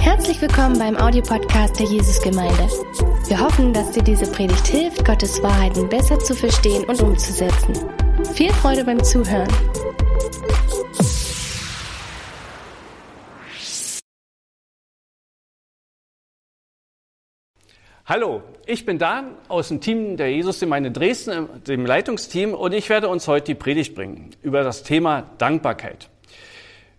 Herzlich willkommen beim Audiopodcast der Jesusgemeinde. Wir hoffen, dass dir diese Predigt hilft, Gottes Wahrheiten besser zu verstehen und umzusetzen. Viel Freude beim Zuhören. Hallo, ich bin Dan aus dem Team der Jesusgemeinde Dresden, dem Leitungsteam, und ich werde uns heute die Predigt bringen über das Thema Dankbarkeit.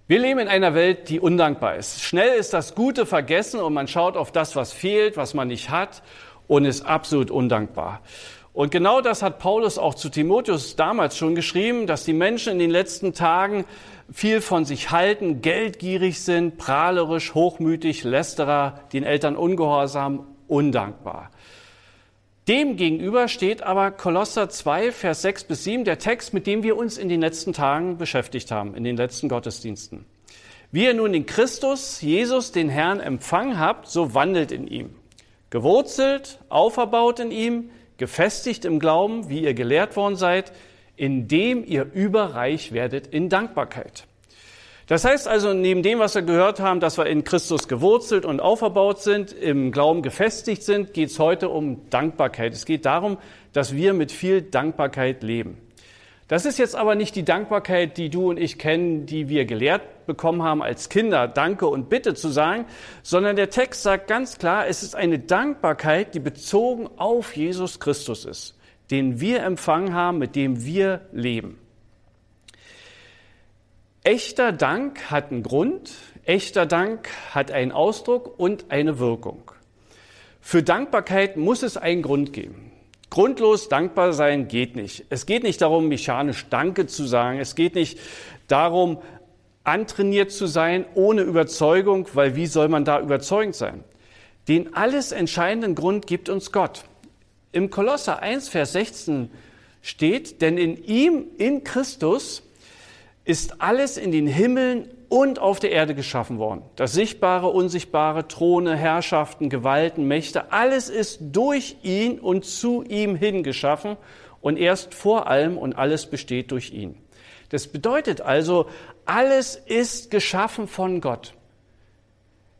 Wir leben in einer Welt, die undankbar ist. Schnell ist das Gute vergessen und man schaut auf das, was fehlt, was man nicht hat und ist absolut undankbar. Und genau das hat Paulus auch zu Timotheus damals schon geschrieben, dass die Menschen in den letzten Tagen viel von sich halten, geldgierig sind, prahlerisch, hochmütig, lästerer, den Eltern ungehorsam, undankbar. Dem gegenüber steht aber Kolosser 2, Vers 6 bis 7, der Text, mit dem wir uns in den letzten Tagen beschäftigt haben, in den letzten Gottesdiensten. Wie ihr nun in Christus, Jesus, den Herrn, empfangen habt, so wandelt in ihm. Gewurzelt, auferbaut in ihm, gefestigt im Glauben, wie ihr gelehrt worden seid, indem ihr überreich werdet in Dankbarkeit. Das heißt also, neben dem, was wir gehört haben, dass wir in Christus gewurzelt und auferbaut sind, im Glauben gefestigt sind, geht es heute um Dankbarkeit. Es geht darum, dass wir mit viel Dankbarkeit leben. Das ist jetzt aber nicht die Dankbarkeit, die du und ich kennen, die wir gelehrt bekommen haben als Kinder, Danke und Bitte zu sagen, sondern der Text sagt ganz klar, es ist eine Dankbarkeit, die bezogen auf Jesus Christus ist, den wir empfangen haben, mit dem wir leben. Echter Dank hat einen Grund, echter Dank hat einen Ausdruck und eine Wirkung. Für Dankbarkeit muss es einen Grund geben. Grundlos dankbar sein geht nicht. Es geht nicht darum, mechanisch Danke zu sagen. Es geht nicht darum, antrainiert zu sein, ohne Überzeugung, weil wie soll man da überzeugend sein? Den alles entscheidenden Grund gibt uns Gott. Im Kolosser 1, Vers 16 steht, denn in ihm, in Christus, ist alles in den Himmeln und auf der Erde geschaffen worden. Das Sichtbare, Unsichtbare, Throne, Herrschaften, Gewalten, Mächte, alles ist durch ihn und zu ihm hin geschaffen und erst vor allem und alles besteht durch ihn. Das bedeutet also, alles ist geschaffen von Gott.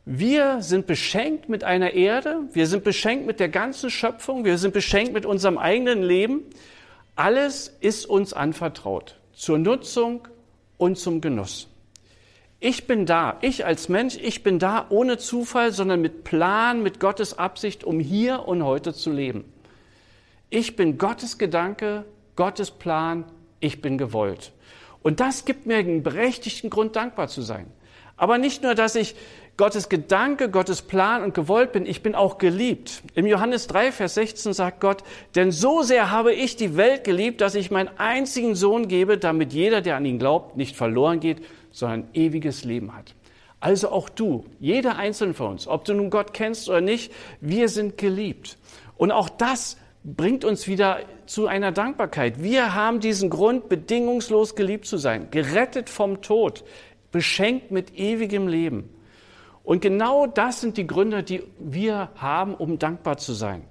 Wir sind beschenkt mit einer Erde, wir sind beschenkt mit der ganzen Schöpfung, wir sind beschenkt mit unserem eigenen Leben. Alles ist uns anvertraut zur Nutzung, und zum Genuss. Ich bin da, ich als Mensch, ich bin da ohne Zufall, sondern mit Plan, mit Gottes Absicht, um hier und heute zu leben. Ich bin Gottes Gedanke, Gottes Plan, ich bin gewollt. Und das gibt mir einen berechtigten Grund, dankbar zu sein. Aber nicht nur, dass ich Gottes Gedanke, Gottes Plan und gewollt bin, ich bin auch geliebt. Im Johannes 3, Vers 16 sagt Gott, denn so sehr habe ich die Welt geliebt, dass ich meinen einzigen Sohn gebe, damit jeder, der an ihn glaubt, nicht verloren geht, sondern ewiges Leben hat. Also auch du, jeder einzelne von uns, ob du nun Gott kennst oder nicht, wir sind geliebt. Und auch das bringt uns wieder zu einer Dankbarkeit. Wir haben diesen Grund, bedingungslos geliebt zu sein, gerettet vom Tod, beschenkt mit ewigem Leben. Und genau das sind die Gründe, die wir haben, um dankbar zu sein.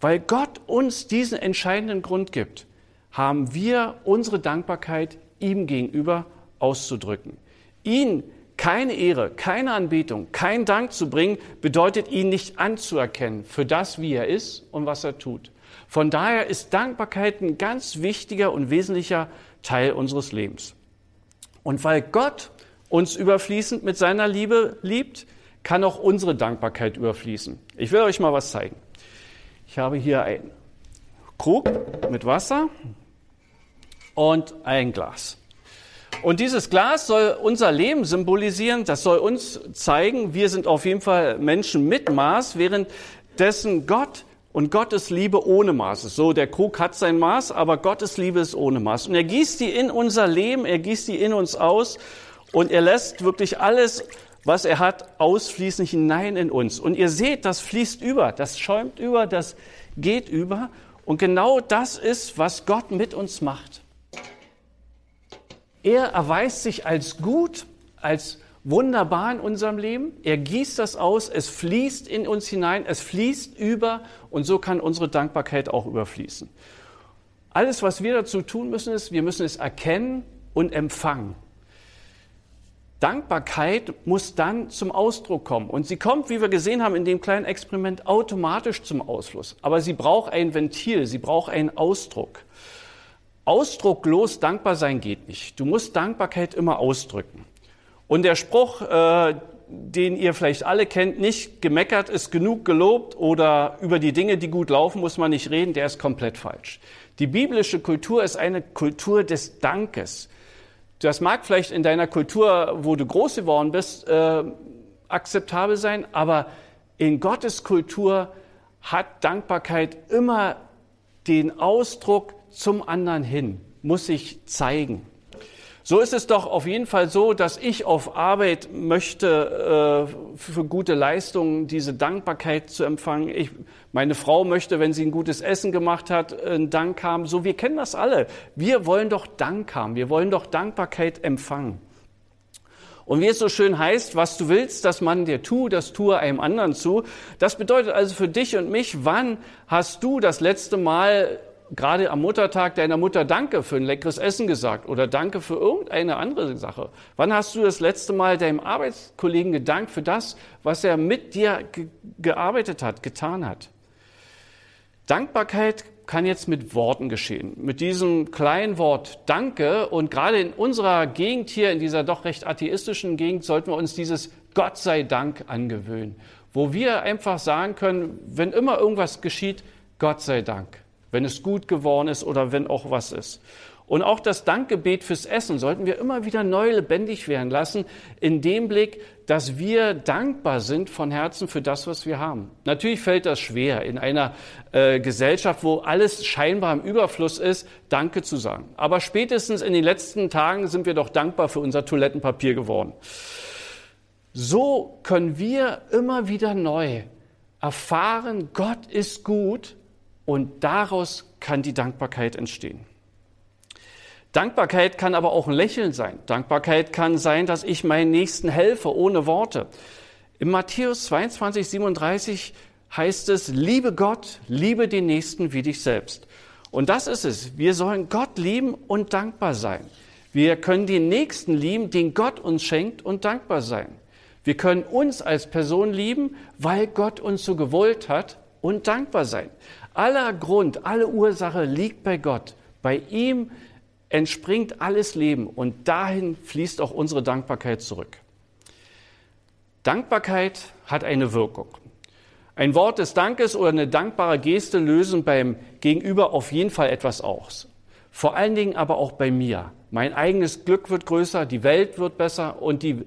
Weil Gott uns diesen entscheidenden Grund gibt, haben wir unsere Dankbarkeit ihm gegenüber auszudrücken. Ihn keine Ehre, keine Anbetung, kein Dank zu bringen, bedeutet ihn nicht anzuerkennen für das, wie er ist und was er tut. Von daher ist Dankbarkeit ein ganz wichtiger und wesentlicher Teil unseres Lebens. Und weil Gott uns überfließend mit seiner Liebe liebt, kann auch unsere Dankbarkeit überfließen. Ich will euch mal was zeigen. Ich habe hier einen Krug mit Wasser und ein Glas. Und dieses Glas soll unser Leben symbolisieren, das soll uns zeigen, wir sind auf jeden Fall Menschen mit Maß, währenddessen Gott und Gottes Liebe ohne Maß ist. So, der Krug hat sein Maß, aber Gottes Liebe ist ohne Maß. Und er gießt die in unser Leben, er gießt die in uns aus und er lässt wirklich alles, was er hat, ausfließen hinein in uns. Und ihr seht, das fließt über, das schäumt über, das geht über. Und genau das ist, was Gott mit uns macht. Er erweist sich als gut, als wunderbar in unserem Leben. Er gießt das aus, es fließt in uns hinein, es fließt über und so kann unsere Dankbarkeit auch überfließen. Alles, was wir dazu tun müssen, ist, wir müssen es erkennen und empfangen. Dankbarkeit muss dann zum Ausdruck kommen. Und sie kommt, wie wir gesehen haben in dem kleinen Experiment, automatisch zum Ausfluss. Aber sie braucht ein Ventil, sie braucht einen Ausdruck. Ausdrucklos dankbar sein geht nicht. Du musst Dankbarkeit immer ausdrücken. Und der Spruch, äh, den ihr vielleicht alle kennt, nicht gemeckert ist genug gelobt oder über die Dinge, die gut laufen, muss man nicht reden, der ist komplett falsch. Die biblische Kultur ist eine Kultur des Dankes. Das mag vielleicht in deiner Kultur, wo du groß geworden bist, äh, akzeptabel sein, aber in Gottes Kultur hat Dankbarkeit immer den Ausdruck zum anderen hin, muss sich zeigen. So ist es doch auf jeden Fall so, dass ich auf Arbeit möchte, äh, für gute Leistungen diese Dankbarkeit zu empfangen. Ich, meine Frau möchte, wenn sie ein gutes Essen gemacht hat, einen Dank haben. So, wir kennen das alle. Wir wollen doch Dank haben. Wir wollen doch Dankbarkeit empfangen. Und wie es so schön heißt, was du willst, dass man dir tut, das tue einem anderen zu. Das bedeutet also für dich und mich, wann hast du das letzte Mal gerade am Muttertag deiner Mutter Danke für ein leckeres Essen gesagt oder Danke für irgendeine andere Sache? Wann hast du das letzte Mal deinem Arbeitskollegen gedankt für das, was er mit dir ge gearbeitet hat, getan hat? Dankbarkeit kann jetzt mit Worten geschehen. Mit diesem kleinen Wort Danke und gerade in unserer Gegend hier, in dieser doch recht atheistischen Gegend, sollten wir uns dieses Gott sei Dank angewöhnen, wo wir einfach sagen können, wenn immer irgendwas geschieht, Gott sei Dank wenn es gut geworden ist oder wenn auch was ist. Und auch das Dankgebet fürs Essen sollten wir immer wieder neu lebendig werden lassen, in dem Blick, dass wir dankbar sind von Herzen für das, was wir haben. Natürlich fällt das schwer, in einer äh, Gesellschaft, wo alles scheinbar im Überfluss ist, Danke zu sagen. Aber spätestens in den letzten Tagen sind wir doch dankbar für unser Toilettenpapier geworden. So können wir immer wieder neu erfahren, Gott ist gut und daraus kann die Dankbarkeit entstehen. Dankbarkeit kann aber auch ein Lächeln sein. Dankbarkeit kann sein, dass ich meinen Nächsten helfe, ohne Worte. Im Matthäus 22, 37 heißt es, liebe Gott, liebe den Nächsten wie dich selbst. Und das ist es. Wir sollen Gott lieben und dankbar sein. Wir können den Nächsten lieben, den Gott uns schenkt und dankbar sein. Wir können uns als Person lieben, weil Gott uns so gewollt hat und dankbar sein. Aller Grund, alle Ursache liegt bei Gott. Bei ihm entspringt alles Leben und dahin fließt auch unsere Dankbarkeit zurück. Dankbarkeit hat eine Wirkung. Ein Wort des Dankes oder eine dankbare Geste lösen beim Gegenüber auf jeden Fall etwas aus. Vor allen Dingen aber auch bei mir. Mein eigenes Glück wird größer, die Welt wird besser und die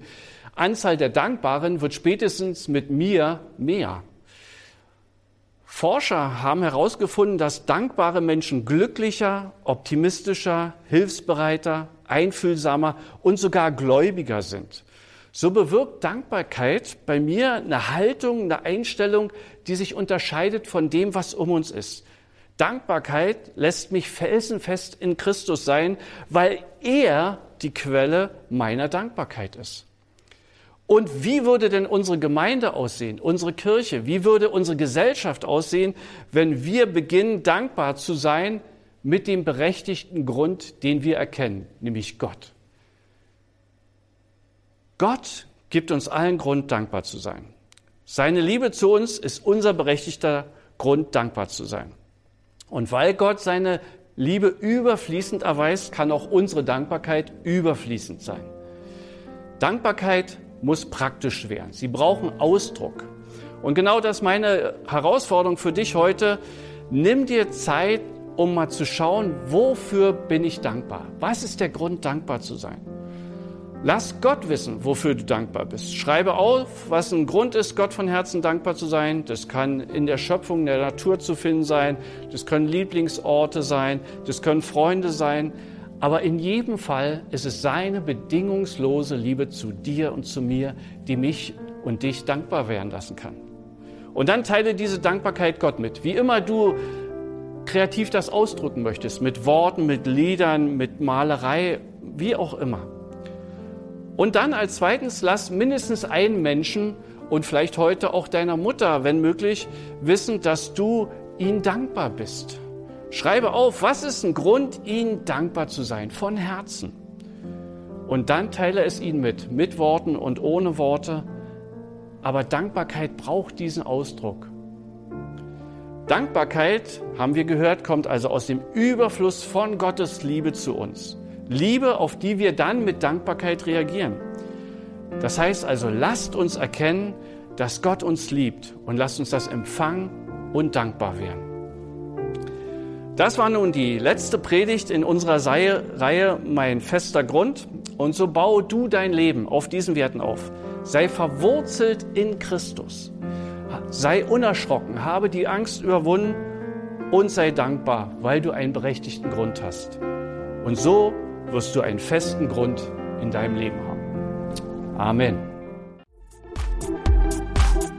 Anzahl der Dankbaren wird spätestens mit mir mehr. Forscher haben herausgefunden, dass dankbare Menschen glücklicher, optimistischer, hilfsbereiter, einfühlsamer und sogar gläubiger sind. So bewirkt Dankbarkeit bei mir eine Haltung, eine Einstellung, die sich unterscheidet von dem, was um uns ist. Dankbarkeit lässt mich felsenfest in Christus sein, weil er die Quelle meiner Dankbarkeit ist. Und wie würde denn unsere Gemeinde aussehen, unsere Kirche? Wie würde unsere Gesellschaft aussehen, wenn wir beginnen, dankbar zu sein mit dem berechtigten Grund, den wir erkennen, nämlich Gott? Gott gibt uns allen Grund, dankbar zu sein. Seine Liebe zu uns ist unser berechtigter Grund, dankbar zu sein. Und weil Gott seine Liebe überfließend erweist, kann auch unsere Dankbarkeit überfließend sein. Dankbarkeit muss praktisch werden. Sie brauchen Ausdruck. Und genau das ist meine Herausforderung für dich heute. Nimm dir Zeit, um mal zu schauen, wofür bin ich dankbar? Was ist der Grund, dankbar zu sein? Lass Gott wissen, wofür du dankbar bist. Schreibe auf, was ein Grund ist, Gott von Herzen dankbar zu sein. Das kann in der Schöpfung, in der Natur zu finden sein. Das können Lieblingsorte sein. Das können Freunde sein. Aber in jedem Fall ist es seine bedingungslose Liebe zu dir und zu mir, die mich und dich dankbar werden lassen kann. Und dann teile diese Dankbarkeit Gott mit. Wie immer du kreativ das ausdrücken möchtest, mit Worten, mit Liedern, mit Malerei, wie auch immer. Und dann als zweitens lass mindestens einen Menschen und vielleicht heute auch deiner Mutter, wenn möglich, wissen, dass du ihnen dankbar bist. Schreibe auf, was ist ein Grund, ihnen dankbar zu sein, von Herzen. Und dann teile es ihnen mit, mit Worten und ohne Worte. Aber Dankbarkeit braucht diesen Ausdruck. Dankbarkeit, haben wir gehört, kommt also aus dem Überfluss von Gottes Liebe zu uns. Liebe, auf die wir dann mit Dankbarkeit reagieren. Das heißt also, lasst uns erkennen, dass Gott uns liebt und lasst uns das empfangen und dankbar werden. Das war nun die letzte Predigt in unserer Reihe Mein fester Grund. Und so baue du dein Leben auf diesen Werten auf. Sei verwurzelt in Christus. Sei unerschrocken, habe die Angst überwunden und sei dankbar, weil du einen berechtigten Grund hast. Und so wirst du einen festen Grund in deinem Leben haben. Amen.